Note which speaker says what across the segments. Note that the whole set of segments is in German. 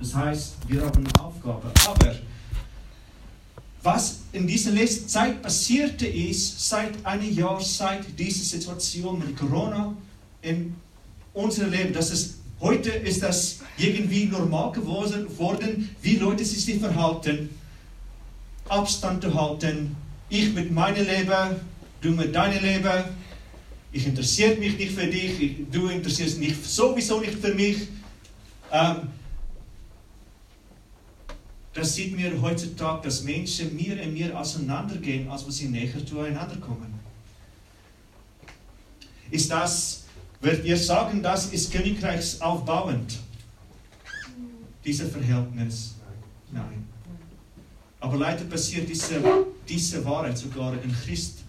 Speaker 1: Das heißt, wir haben eine Aufgabe. Aber was in dieser letzten Zeit passierte ist, seit einem Jahr, seit dieser Situation mit Corona in unserem Leben, dass es heute ist das irgendwie normal geworden, wie Leute sich verhalten, Abstand zu halten, ich mit meinem Leben, du mit deinem Leben, ich interessiere mich nicht für dich, du interessierst dich sowieso nicht für mich. Ähm, das sieht mir heutzutage, dass Menschen mehr und mehr auseinandergehen, als sie näher zueinander kommen. Ist das, würdet ihr sagen, das ist Königreichsaufbauend? Dieses Verhältnis? Nein. Aber leider passiert diese, diese Wahrheit sogar in Christ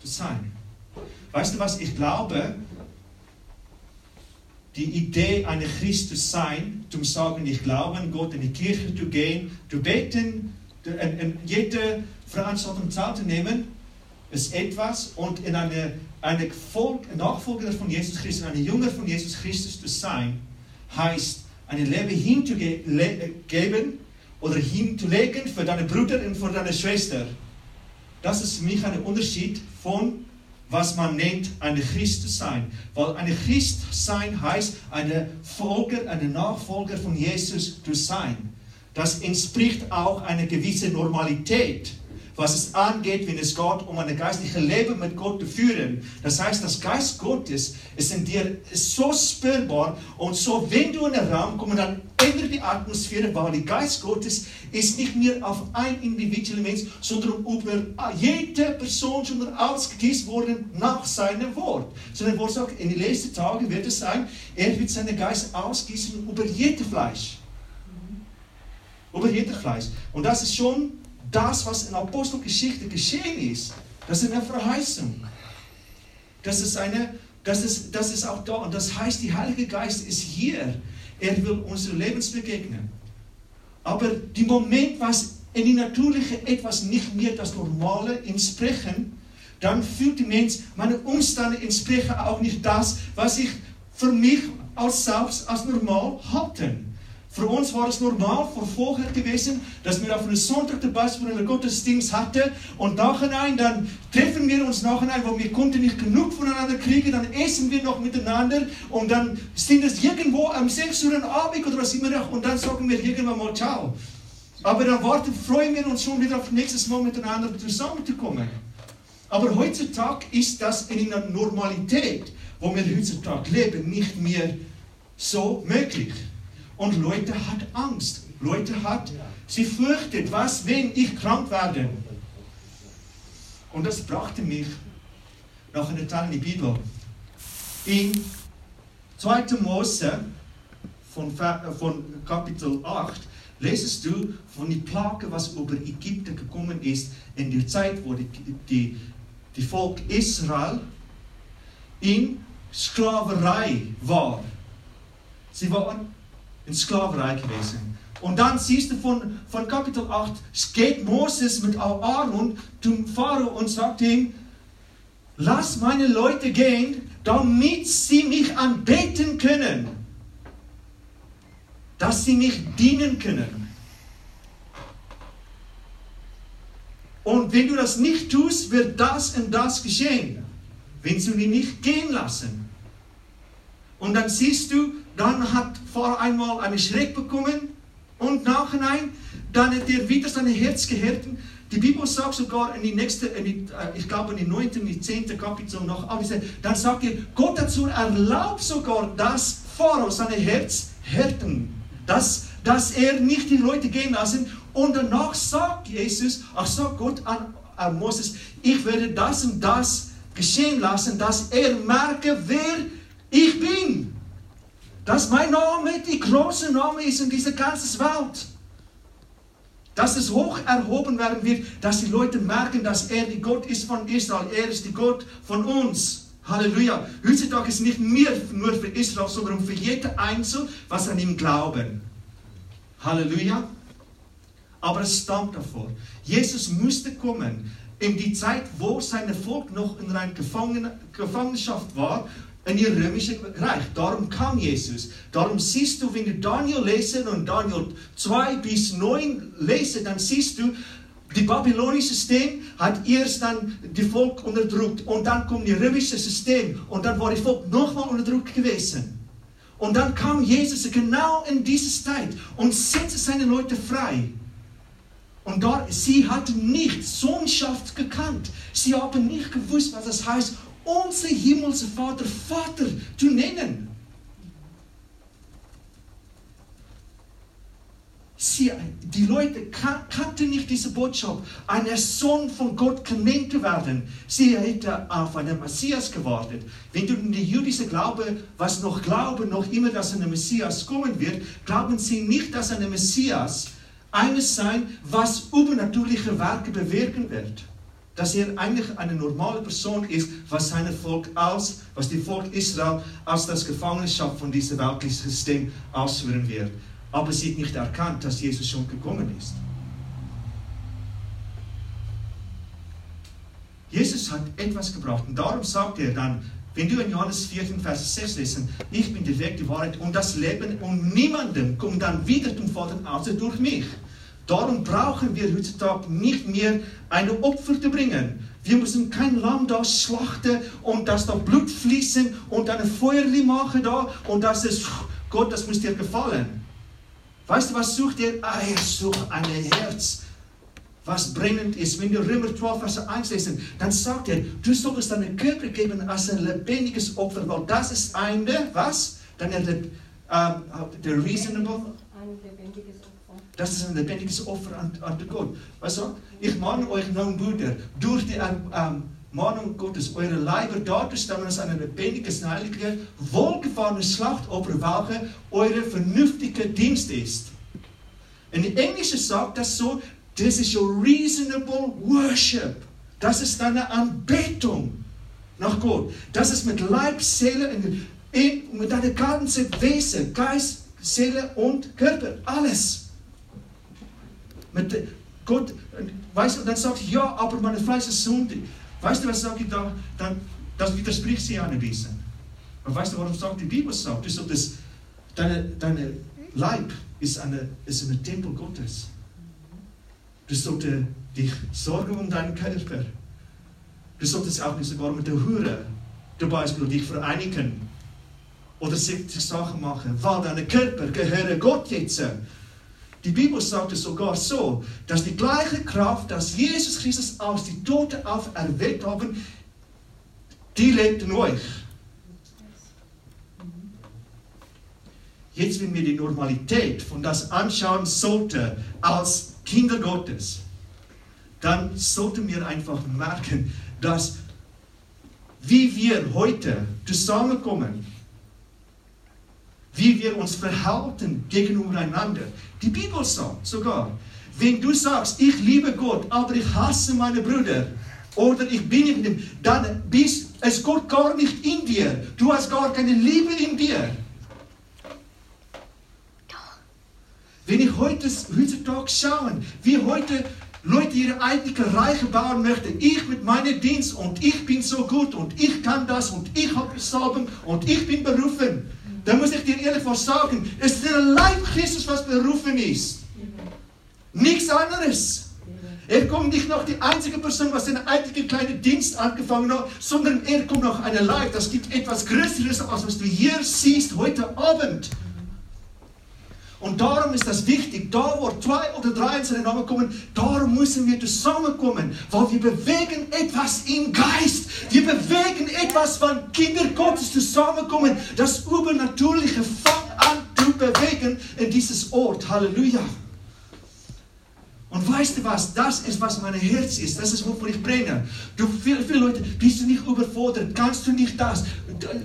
Speaker 1: zu sein. Weißt du was? Ich glaube, die Idee, eine Christ zu sein, zu sagen, ich glaube an Gott, in die Kirche zu gehen, zu beten, in jede Veranstaltung teilzunehmen, ist etwas und in eine, eine Nachfolger von Jesus Christus, eine Jünger von Jesus Christus zu sein, heißt, ein Leben hinzugeben oder hinzulegen für deine Bruder und für deine Schwester. Das ist für mich ein Unterschied von was man nennt, eine Christ zu sein. Weil eine Christ sein heißt, eine Folger, eine Nachfolger von Jesus zu sein. Das entspricht auch einer gewissen Normalität was es angeht, wenn es geht, um ein geistliches Leben mit Gott zu führen. Das heißt, das Geist Gottes ist in dir so spürbar und so, wenn du in den Raum kommst, dann ändert die Atmosphäre, weil der Geist Gottes ist nicht mehr auf ein individueller Mensch, sondern über jede Person schon ausgegießt worden nach seinem Wort. Sondern Wort sagt, in den letzten Tagen wird es sein, er wird seinen Geist ausgießen über jedes Fleisch. Über jedes Fleisch. Und das ist schon das, was in Apostelgeschichte geschehen ist, das ist eine Verheißung. Das ist, eine, das, ist, das ist auch da. Und das heißt, der Heilige Geist ist hier. Er will unsere Lebens begegnen. Aber die Moment, was in die Natürliche etwas nicht mehr das Normale entsprechen, dann fühlt die Mensch, meine Umstände entsprechen auch nicht das, was ich für mich als selbst als normal halte. Für uns war es normal vor vorher gewesen, dass wir auf einen Sonntag waren, einen Gottesdienst hatten und nachher dann treffen wir uns nachher, wo wir konnten nicht genug voneinander kriegen, dann essen wir noch miteinander und dann sind es irgendwo am 6 Uhr Abend oder was immer noch und dann sagen wir irgendwann mal Ciao. Aber dann warten, freuen wir uns schon wieder auf nächstes Mal miteinander zusammenzukommen. Aber heutzutage ist das in der Normalität, wo wir heutzutage leben, nicht mehr so möglich. Und Leute hat Angst. Leute hat, sie fürchtet, was, wenn ich krank werde. Und das brachte mich noch eine Teil in die Bibel. In 2. Mose von, von Kapitel 8 lesest du von der Plage, was über Ägypten gekommen ist in der Zeit, wo die, die, die Volk Israel in Sklaverei war. Sie waren in Sklaverei gewesen. Und dann siehst du von, von Kapitel 8, geht Moses mit Aaron zum Pharao und sagt ihm, lass meine Leute gehen, damit sie mich anbeten können. Dass sie mich dienen können. Und wenn du das nicht tust, wird das und das geschehen. Wenn sie mich nicht gehen lassen. Und dann siehst du, dann hat vor einmal einen Schreck bekommen und nachhinein, dann hat er wieder sein Herz gehärtet. Die Bibel sagt sogar in die nächste, in die, äh, ich glaube in die 9., in die 10. Kapitel noch, dann sagt er, Gott dazu erlaubt sogar, dass Pharao sein Herz härten, dass, dass er nicht die Leute gehen lassen. Und danach sagt Jesus, ach sagt Gott an, an Moses, ich werde das und das geschehen lassen, dass er merke, wer ich bin dass mein Name die große Name ist in dieser ganzen Welt. Dass es hoch erhoben werden wird, dass die Leute merken, dass er die Gott ist von Israel. Er ist die Gott von uns. Halleluja. Heutzutage ist nicht mehr nur für Israel, sondern für jeden Einzelnen, was an ihm glauben. Halleluja. Aber es stammt davor. Jesus musste kommen in die Zeit, wo sein Volk noch in einer Gefangenschaft war in ihr römisches Reich. Darum kam Jesus. Darum siehst du, wenn du Daniel lesen und Daniel 2 bis 9 lesen, dann siehst du, die babylonische System hat erst dann die Volk unterdrückt und dann kommt das römische System und dann war die Volk nochmal unterdrückt gewesen. Und dann kam Jesus genau in diese Zeit und setzte seine Leute frei. Und dort, sie hatten nicht Sohnschaft gekannt. Sie haben nicht gewusst, was es heißt, unser himmlischer Vater Vater zu nennen. Sie, die Leute kannten nicht diese Botschaft, ein Sohn von Gott genannt zu werden. Sie hätten auf einen Messias gewartet. Wenn du in die jüdische Glaube, was noch glauben, noch immer, dass ein Messias kommen wird, glauben sie nicht, dass ein Messias eines sein, was übernatürliche Werke bewirken wird. Dass er eigentlich eine normale Person ist, was sein Volk aus, was die Volk Israel aus der Gefangenschaft von diesem weltlichen System ausführen wird aber sie hat nicht erkannt, dass Jesus schon gekommen ist. Jesus hat etwas gebraucht und darum sagt er dann, wenn du in Johannes 14, Vers 6 lesen, ich bin der Weg, die Wahrheit und das Leben und niemandem kommt dann wieder zum Vater außer durch mich. Darum brauchen wir heutzutage nicht mehr eine Opfer zu bringen. Wir müssen kein Lamm da schlachten und dass da Blut fließen und eine Feuerli machen da und das ist, Gott, das muss dir gefallen. Weißt du, was sucht er? Ah, er sucht ein Herz, was brennend ist. Wenn wir Römer 12, Vers 1 lesen, dann sagt er, du solltest deinen Körper geben als ein lebendiges Opfer, weil das ist eine, was? Dann der, ähm, der reasonable. Ein lebendiges. Das ist ein lebendiges Opfer an, an Gott. Weißt du, ich mahne euch nun, Brüder, durch die ähm, ähm Mahnung Gottes, eure Leiber darzustellen als ein lebendiges, heiliges, wohlgefahrenes Schlachtopfer, welche eure vernünftige Dienst ist. In Englisch sagt das so, this is your reasonable worship. Das ist deine Anbetung nach Gott. Das ist mit Leib, Seele, in, mit deinem ganzen Wesen, Geist, Seele und Körper, alles. Mit Gott, weißt du, dann sagt, ja, aber meine Fleisch ist sündig. Weißt du, was sage ich da? Dann, das widerspricht sie ein bisschen. Und weißt du, warum sagt die Bibel sagt? Das, das, deine, deine Leib ist, eine, ist ein Tempel Gottes. Du solltest dich sorgen um deinen Körper. Du solltest auch nicht sogar mit der Hure zum Beispiel dich vereinigen oder sich Sachen machen, weil deine Körper gehören Gott jetzt. Die Bibel sagt es sogar so, dass die gleiche Kraft, dass Jesus Christus aus die Toten auferweckt haben, die lebt in euch. Jetzt, wenn wir die Normalität von das anschauen sollten als Kinder Gottes, dann sollten wir einfach merken, dass wie wir heute zusammenkommen, wie wir uns verhalten gegenüber einander. Die Bibel sagt sogar, wenn du sagst, ich liebe Gott, aber ich hasse meine Brüder, oder ich bin in dem, dann bist es Gott gar nicht in dir. Du hast gar keine Liebe in dir. Wenn ich heute, heutzutage schaue, wie heute Leute ihre eigenen Reiche bauen möchten, ich mit meinem Dienst und ich bin so gut und ich kann das und ich habe Salben und ich bin berufen dann muss ich dir ehrlich was sagen. Es ist der Leib Christus, was berufen ist. Nichts anderes. Er kommt nicht noch die einzige Person, was seinen eigenen kleinen Dienst angefangen hat, sondern er kommt noch eine Leib. Das gibt etwas Größeres, als was du hier siehst heute Abend. Und darum ist das wichtig, da wo zwei oder drei in seinen Namen kommen, darum müssen wir zusammenkommen, weil wir bewegen etwas im Geist. Wir bewegen etwas, wenn Kinder Gottes zusammenkommen, das Übernatürliche fängt an zu bewegen in dieses Ort. Halleluja. Und weißt du was? Das ist, was mein Herz ist. Das ist, wovon ich brenne. Du, viele, viele Leute, bist du nicht überfordert? Kannst du nicht das?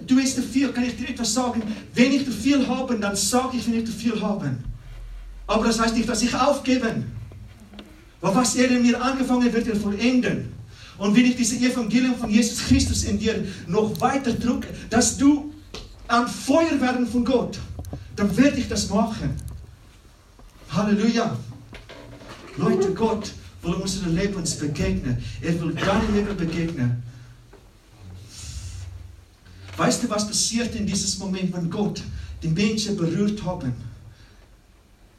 Speaker 1: Du hast zu viel. Kann ich dir etwas sagen? Wenn ich zu viel habe, dann sage ich, wenn ich zu viel habe. Aber das heißt nicht, dass ich aufgebe. Weil was er in mir angefangen wird, er vollenden. Und wenn ich diese Evangelium von Jesus Christus in dir noch weiter drücke, dass du am Feuer werden von Gott, dann werde ich das machen. Halleluja. Leute, Gott will unsere Lebens begegnen. Er will deinem Leben begegnen. Weißt du, was passiert in diesem Moment, wenn Gott die Menschen berührt haben?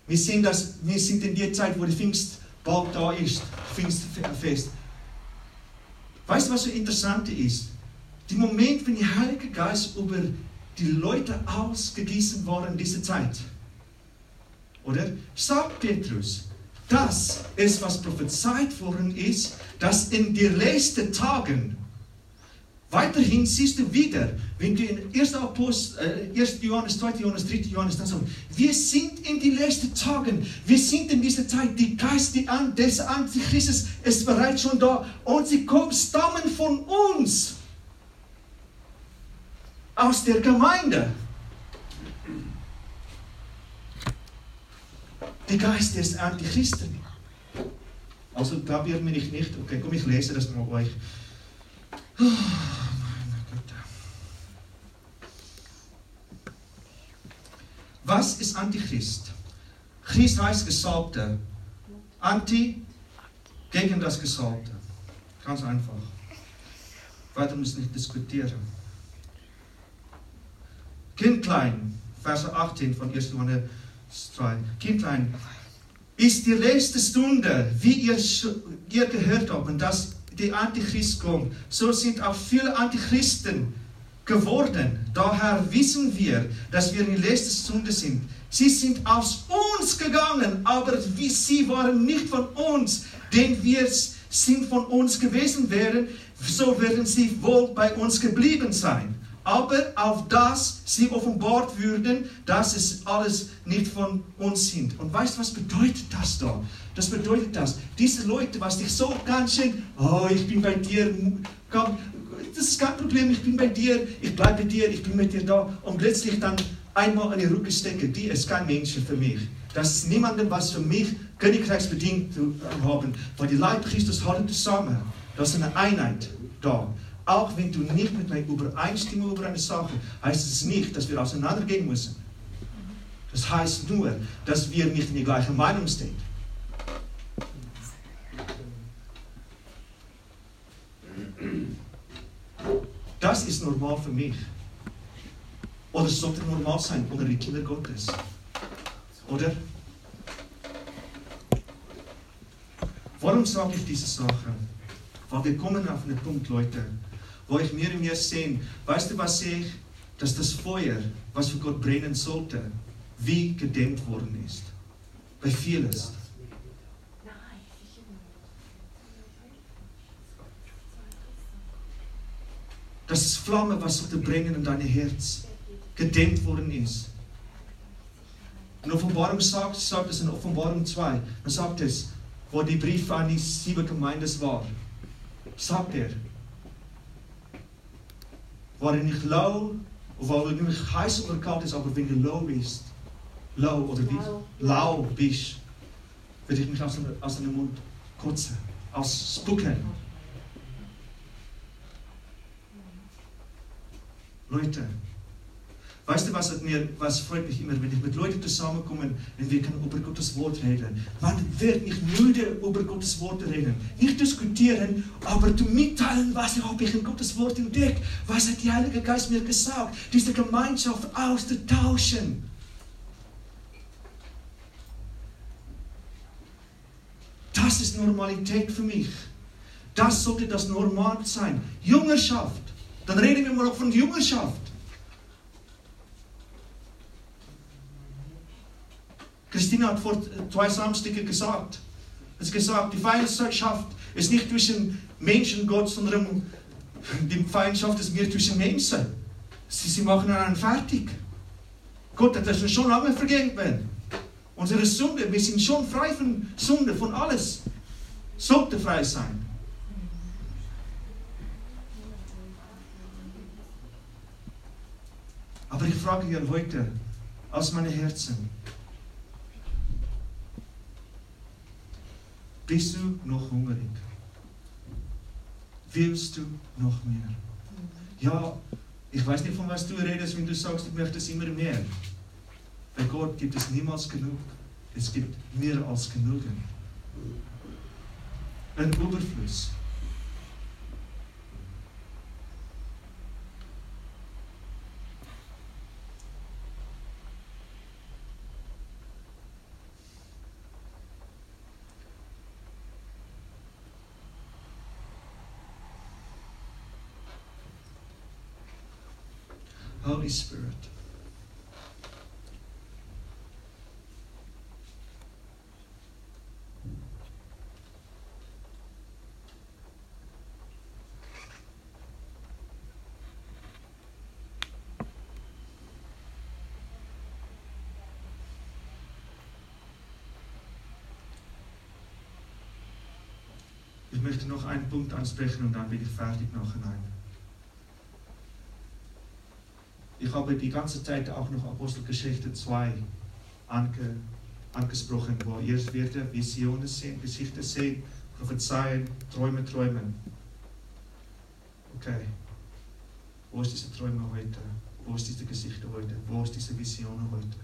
Speaker 1: Wir sehen das, wir sind in der Zeit, wo die Pfingst bald da ist, Pfingstfest. Weißt du, was so interessant ist? Der Moment, wenn der Heilige Geist über die Leute ausgegossen worden in dieser Zeit. Oder? Sagt Petrus, das ist, was prophezeit worden ist, dass in den letzten Tagen Weiterhin siehst du wieder, wenn du in 1. Apost, äh, 1. Johannes, 2. Johannes, 3. Johannes, dann sagst, wir sind in den letzten Tagen, wir sind in dieser Zeit, die Geist die An des Antichristes ist bereits schon da und sie kommen, stammen von uns, aus der Gemeinde. Die Geist des Antichristen. Also glaubt mir nicht. Okay, komm, ich lese das mal euch. Oh, meine Güte. Was ist Antichrist? Christ heißt Gesalbte. Anti gegen das Gesalbte. Ganz einfach. Weiter müssen nicht diskutieren. Kindlein, Vers 18 von 1. Johannes 2. Kindlein, ist die letzte Stunde, wie ihr, ihr gehört habt, und das die Antichrist kommt, so sind auch viele Antichristen geworden. Daher wissen wir, dass wir in letzter Stunde sind. Sie sind aus uns gegangen, aber sie waren nicht von uns, denn wir sind von uns gewesen wären, so werden sie wohl bei uns geblieben sein aber auf das sie offenbart würden, dass es alles nicht von uns sind. Und weißt du, was bedeutet das da? Das bedeutet das, diese Leute, was dich so ganz schön, oh, ich bin bei dir, komm, das ist kein Problem, ich bin bei dir, ich bleibe bei dir, ich bin mit dir da und plötzlich dann einmal an die Rücke stecken, die ist kein Mensch für mich. Das ist niemandem, was für mich königreichsbedingt haben, weil die Leib Christus halten zusammen. Das ist eine Einheit da. Auch wenn du nicht mit mir übereinstimmst über eine Sache, heißt es nicht, dass wir auseinandergehen müssen. Das heißt nur, dass wir nicht in die gleiche Meinung stehen. Das ist normal für mich. Oder sollte normal sein unter die Kinder Gottes. Oder? Warum sage ich diese Sache? Weil wir kommen auf einen Punkt, Leute, wo ich mir und mir sehen, weißt du, was sehe ich? Dass das Feuer, was für Gott brennen sollte, wie gedämmt worden ist. Bei vieles. Dass das Flamme, was sollte brennen in dein Herz, gedämmt worden ist. In Offenbarung sagt, sagt es in Offenbarung 2, dann sagt es, wo die Brief an die sieben Gemeinden war, sagt er, waar je niet lauw, of waar je niet heiß oder kalt ist, aber wenn du low bist, low oder lau bist, werde ich mich aus, aus dem Mund kotzen, aus spucken. Leute, Weißt du, was, hat mir, was freut mich immer, wenn ich mit Leuten zusammenkomme und wir können über Gottes Wort reden. Man wird nicht müde, über Gottes Wort reden. Nicht diskutieren, aber zu mitteilen, was habe ich in Gottes Wort entdeckt. Was hat der Heilige Geist mir gesagt? Diese Gemeinschaft auszutauschen. Das ist Normalität für mich. Das sollte das Normal sein. Jüngerschaft. Dann reden wir mal auch von Jüngerschaft. Christina hat vor zwei Samstagen gesagt, hat gesagt, die Feindschaft ist nicht zwischen Menschen und Gott, sondern die Feindschaft ist mehr zwischen Menschen. Sie, sie machen einen fertig. Gott hat das schon lange vergeben. Unsere Sünde, wir sind schon frei von Sünde, von alles. Sollte frei sein. Aber ich frage dir heute aus meinem Herzen, Bist du noch hungrig? Willst du noch mehr? Ja, ich weiß nicht, von was du redest, wenn du sagst, ich möchte es immer mehr. Bei Gott gibt es niemals genug. Es gibt mehr als genügend. Ein Überfluss. Holy Spirit. Ich möchte noch einen Punkt ansprechen und dann bin ich fertig nachhinein. Ich habe die ganze Zeit auch noch Apostelgeschichte 2 ange, angesprochen, wo ihr werdet Visionen sehen, Geschichte sehen, prophezeien, Träume träumen. Okay. Wo ist diese Träume heute? Wo ist diese Geschichte heute? Wo ist diese Vision heute?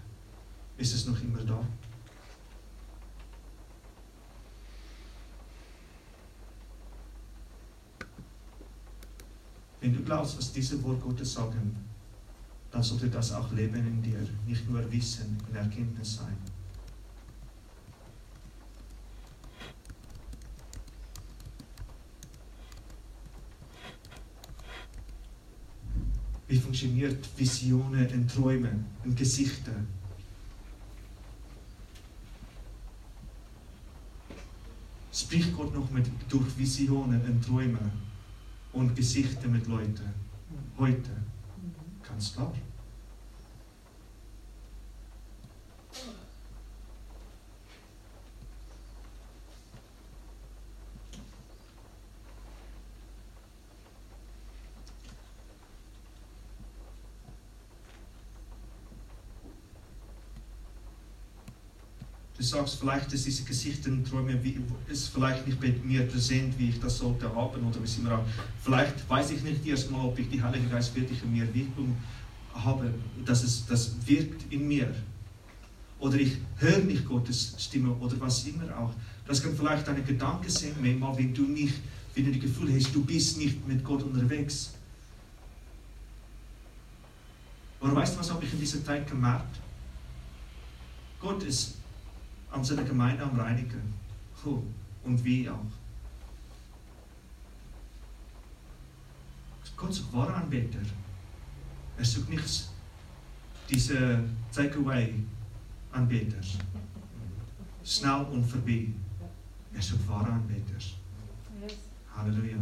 Speaker 1: Ist es noch immer da? Wenn du glaubst, was diese Wort Gottes sagen, dann sollte das auch Leben in dir, nicht nur Wissen und Erkenntnis sein. Wie funktioniert Visionen und Träume und Gesichter? Spricht Gott noch mit, durch Visionen und Träume und Gesichter mit Leuten? Heute? Ganz klar. Du sagst vielleicht, dass diese Gesichter und Träume wie, ist vielleicht nicht bei mir präsent, wie ich das sollte haben oder wie immer auch. Vielleicht weiß ich nicht erstmal, ob ich die Heilige Geist wirklich in mir Wirkung habe, dass es das wirkt in mir. Oder ich höre nicht Gottes Stimme oder was immer auch. Das kann vielleicht deine Gedanken sein, manchmal, wenn du nicht, wenn du das Gefühl hast, du bist nicht mit Gott unterwegs. Aber weißt du, was habe ich in dieser Zeit gemerkt? Gott ist an seiner Gemeinde am Reinigen. Oh, und wie auch. Gott sucht wahre Anbeter. Er sucht nicht diese Takeaway-Anbeter. Schnell und vorbei. Er sucht wahre Anbeter. Halleluja.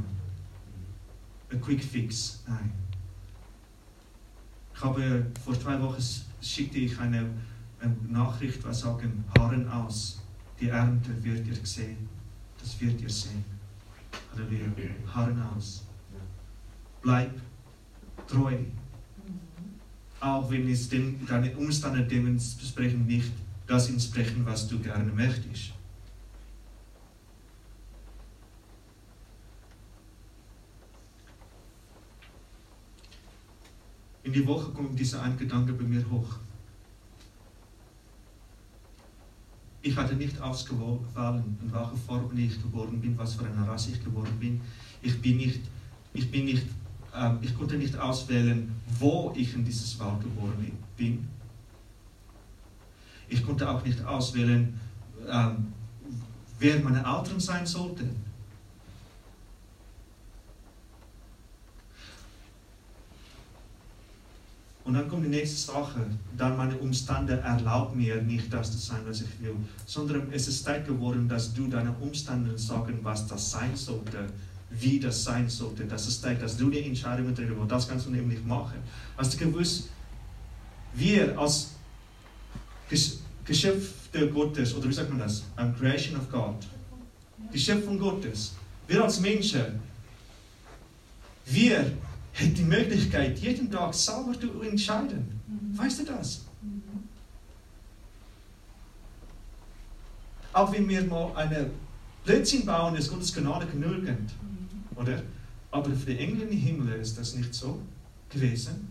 Speaker 1: Ein Quick Fix. Nein. Ich habe vor zwei Wochen schickte ich eine eine Nachricht, was sagen, Haaren aus, die Ernte wird ihr sehen. Das wird ihr sehen. Halleluja. Haaren aus. Bleib treu. Auch wenn es den, deine Umstände dementsprechend nicht das entsprechen, was du gerne möchtest. In die Woche kommt dieser ein Gedanke bei mir hoch. Ich hatte nicht ausgewählt, in welcher Form ich geboren bin, was für eine Rasse ich geboren bin. Ich bin nicht, ich bin nicht, ich konnte nicht auswählen, wo ich in dieses Welt geboren bin. Ich konnte auch nicht auswählen, äh, wer meine Eltern sein sollten. Und dann kommt die nächste Sache. Dann meine Umstände erlauben mir nicht, das zu sein, was ich will. Sondern es ist Zeit geworden, dass du deine Umstände sagen, was das sein sollte, wie das sein sollte. Das ist Zeit, dass du die Entscheidungen triffst. Und das kannst du nämlich machen. Hast du gewusst, wir als Geschöpfe Gottes, oder wie sagt man das? Am Creation of God. Die Schöpfung Gottes. Wir als Menschen, wir hat die Möglichkeit, jeden Tag selber zu entscheiden. Weißt du das? Auch wenn wir mal eine Blödsinn bauen, ist Gottes Gnade genügend. Oder? Aber für die Engel im Himmel ist das nicht so gewesen.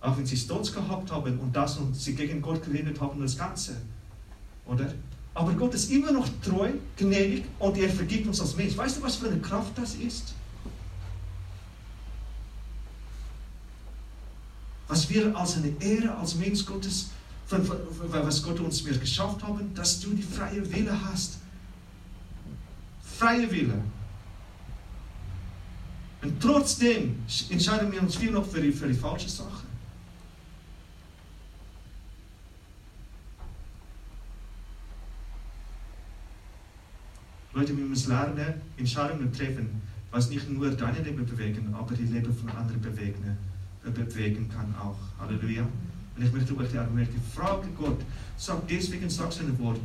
Speaker 1: Auch wenn sie Stolz gehabt haben und das und sie gegen Gott geredet haben, das Ganze. Oder? Aber Gott ist immer noch treu, gnädig und er vergibt uns als Mensch. Weißt du, was für eine Kraft das ist? Was wir als eine Ehre, als Mensch Gottes, was Gott uns mir geschafft haben, dass du die freie Wille hast. Freie Wille. Und trotzdem entscheiden wir uns viel noch für die, für die falsche Sache. Leute, wir müssen lernen, Entscheidungen treffen, was nicht nur deine Leben bewegen, aber die Leben von anderen bewegen, äh, bewegen kann auch. Halleluja. Und ich möchte euch ermutigen, frage Gott, sag deswegen, sag sein Wort,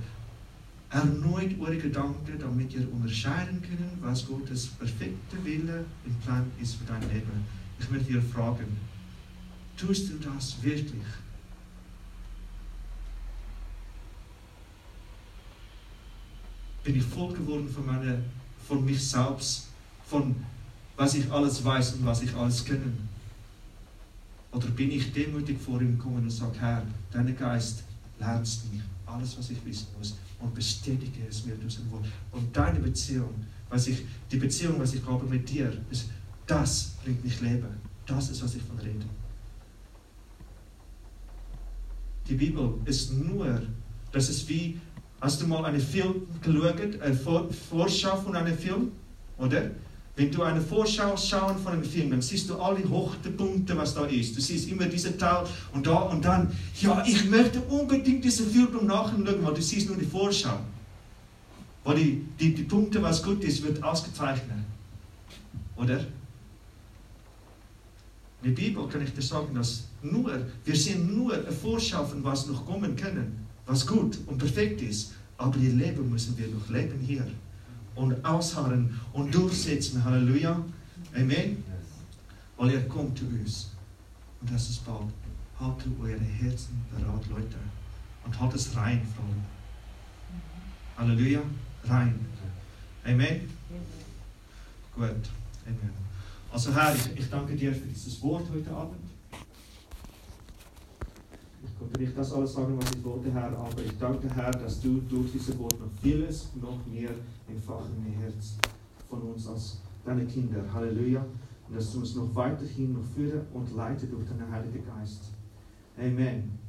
Speaker 1: erneut eure Gedanken, damit ihr unterscheiden könnt, was Gottes perfekte Wille und Plan ist für dein Leben. Ich möchte dir fragen, tust du das wirklich? Bin ich voll geworden von, meiner, von mich selbst, von was ich alles weiß und was ich alles kenne? Oder bin ich demütig vor ihm gekommen und sage, Herr, dein Geist lernst mich alles, was ich wissen muss und bestätige es mir durch sein Wort. Und deine Beziehung, was ich, die Beziehung, was ich habe mit dir, ist, das bringt mich Leben. Das ist, was ich von rede. Die Bibel ist nur, das ist wie, hast du mal einen Film geschaut, eine Vorschau von einem Film, oder? Wenn du eine Vorschau schauen von einem Film, dann siehst du alle Hochpunkte, was da ist. Du siehst immer diese Teil und da und dann, ja, ich möchte unbedingt diesen Film nachschauen, weil du siehst nur die Vorschau. Weil die, die, die Punkte, was gut ist, wird ausgezeichnet. Oder? In der Bibel kann ich dir sagen, dass nur, wir sehen nur eine Vorschau von was noch kommen können, was gut und perfekt ist. Aber ihr Leben müssen wir noch leben hier und ausharren und durchsetzen. Halleluja. Amen. Weil er kommt zu uns. Und das ist bald. Haltet eure Herzen bereit, Leute. Und halt es rein, Freunde. Halleluja. Rein. Amen. Gut. Amen. Also Herr, ich, ich danke dir für dieses Wort heute Abend. Ich konnte nicht das alles sagen, was ich wollte, Herr, aber ich danke, Herr, dass du durch dieses Wort noch vieles, noch mehr entfachen im Herz von uns als deine Kinder. Halleluja. Und dass du uns noch weiterhin noch führen und leiten durch deinen Heiligen Geist. Amen.